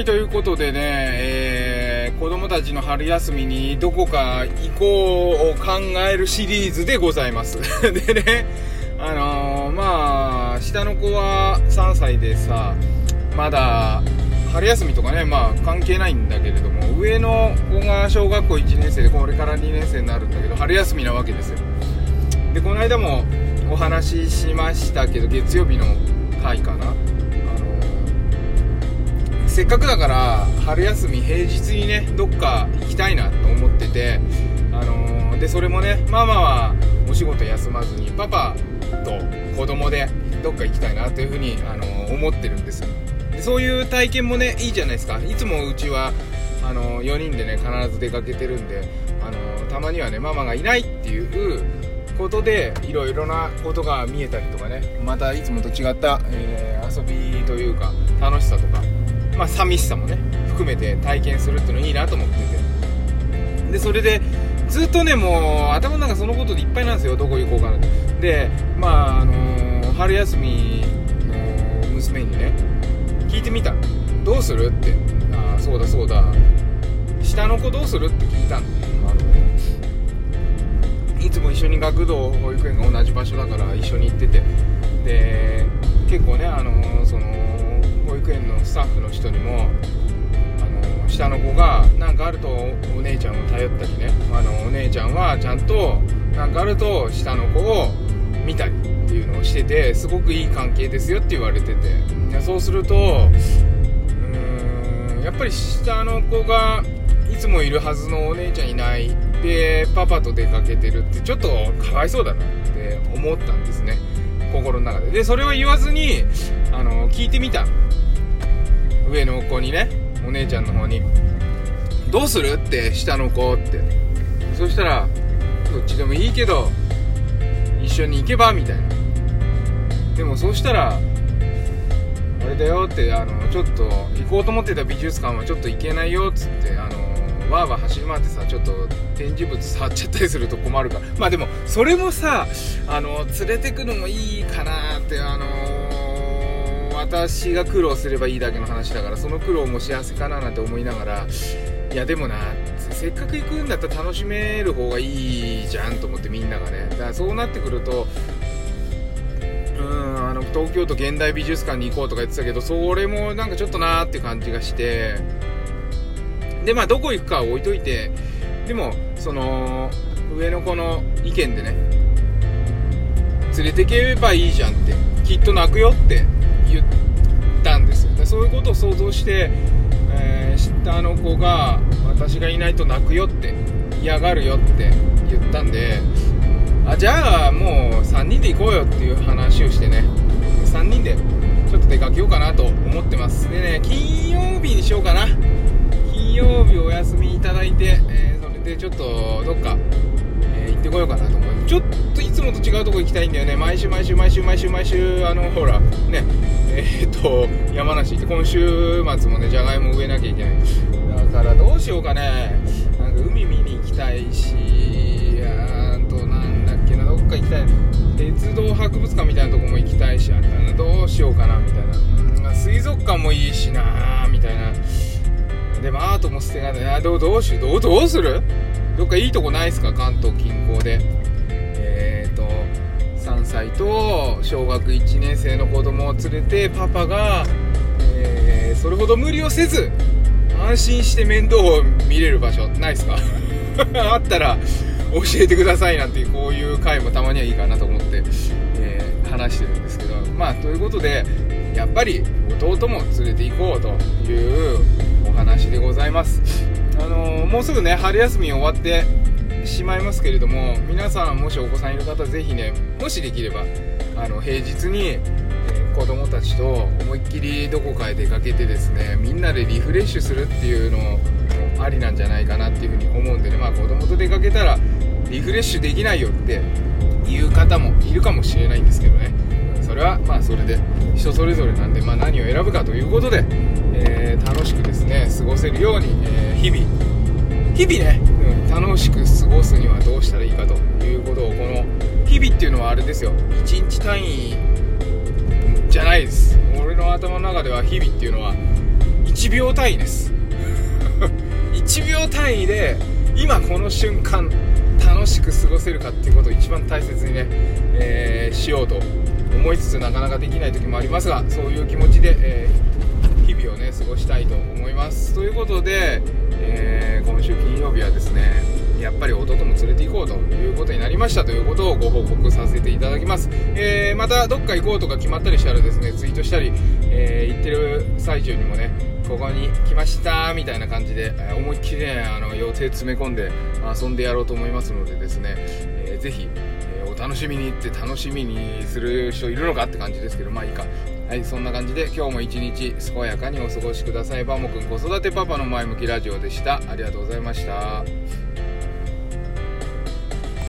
はい、ということでね、えー、子供たちの春休みにどこか行こうを考えるシリーズでございます。でね、あのー、まあ、下の子は3歳でさ、まだ春休みとかね、まあ関係ないんだけれども、上の子が小学校1年生で、これから2年生になるんだけど、春休みなわけですよ。で、この間もお話ししましたけど、月曜日の回かな。せっかくだから春休み平日にねどっか行きたいなと思ってて、あのー、でそれもねママはお仕事休まずにパパと子供でどっか行きたいなというふうに、あのー、思ってるんですでそういう体験もねいいじゃないですか。いつもうちはあのー、4人でね必ず出かけてるんで、あのたまにはねママがいないっていうことでいろいろなことが見えたりとかねまたいつもと違った、え遊びというか楽しさとかまあ、寂しさもね含めて体験するっていうのいいなと思ってて。でそれでずっとねもう頭の中そのことでいっぱいなんですよどこ行こうかなでまああのー、春休みの娘にね聞いてみた。どうするって。ああそうだそうだ。下の子どうするって聞いたの。あのいつも一緒に学童保育園が同じ場所だから一緒に行ってて。で結構ねあのー、その育園のスタッフの人にもあの下の子が何かあるとお姉ちゃんを頼ったりねあのお姉ちゃんはちゃんと何かあると下の子を見たりっていうのをしててすごくいい関係ですよって言われてて。そうするとうーんやっぱり下の子がいつもいるはずのお姉ちゃんいないでパパと出かけてるってちょっとかわいそうだなって思ったんですね。心の中で。でそれを言わずにあの聞いてみた。上の子にねお姉ちゃんの方に「どうする?」って下の子って。そしたら「どっちでもいいけど一緒に行けば」みたいな。でもそうしたらあれだよってあのちょっと行こうと思ってた美術館はちょっと行けないよっつってあのわーわー走り回ってさちょっと展示物触っちゃったりすると困るから。まあでもそれもさあの連れてくのもいいかなってあの私が苦労すればいいだけの話だからその苦労も幸せかななんて思いながらいやでもなせっかく行くんだったら楽しめる方がいいじゃんと思ってみんながね。だからそうなってくるとうんあの東京都現代美術館に行こうとか言ってたけどそれもなんかちょっとなーって感じがして。でまあどこ行くかは置いといてでもその上の子の意見でね連れてけばいいじゃんってきっと泣くよって。言ったんですよ。でそういうことを想像して、えー、下の子が私がいないと泣くよって嫌がるよって言ったんであじゃあもう3人で行こうよっていう話をしてね。3人でちょっと出かけようかなと思ってます。でね金曜日にしようかな。金曜日お休みいただいて、えー、それでちょっとどっかえ行ってこようかなと思うちょっといつもと違うとこ行きたいんだよね。毎週毎週毎週毎週毎週あのほらねえー、っと山梨行って今週末もねじゃがいも植えなきゃいけない。だからどうしようかね。なんか海見に行きたいしあとなんだっけなどっか行きたい。鉄道博物館みたいなとこも行きたいしあったなどうしようかなみたいな、うん、水族館もいいしなみたいな。でもアートも捨てがたいどうどうしどうどうする？どっかいいとこないですか？関東近郊で、歳と小学1年生の子供を連れてパパが、えー、それほど無理をせず安心して面倒を見れる場所ないですか？あったら教えてくださいなんてこういう回もたまにはいいかなと思って、えー、話してるんですけどまあということでやっぱり弟も連れて行こうというお話でございます。あのー、もうすぐね春休み終わってしまいますけれども皆さんもしお子さんいる方ぜひねもしできればあの平日に、えー、子供たちと思いっきりどこかへ出かけてですねみんなでリフレッシュするっていうのもありなんじゃないかなっていうふうに思うんでねまあ子供と出かけたらリフレッシュできないよっていう方もいるかもしれないんですけどね。それはまあそれで人それぞれなんで、まあ、何を選ぶかということで、えー、楽しくですね過ごせるように、えー、日々日々ね、うん、楽しく過ごすにはどうしたらいいかということをこの日々っていうのはあれですよ。1日単位じゃないです。俺の頭の中では日々っていうのは1 1秒単位です。1秒単位で今この瞬間楽しく過ごせるかっていうことを一番大切にね、えー、しようと思いつつなかなかできない時もありますがそういう気持ちで、えー、日々をね過ごしたいと思います。ということで、えー、今週ですね。やっぱり弟も連れて行こうということになりましたということをご報告させていただきます、えー、またどっか行こうとか決まったりしたらですねツイートしたり、えー、行ってる最中にもねここに来ましたみたいな感じで、え思いっきりねあの予定詰め込んで遊んでやろうと思いますのでですね、えー、ぜひ、えお楽しみにって楽しみにする人いるのかって感じですけどまあいいか。はいそんな感じで今日も一日健やかにお過ごしください。バモくん子育てパパの前向きラジオでした。ありがとうございました。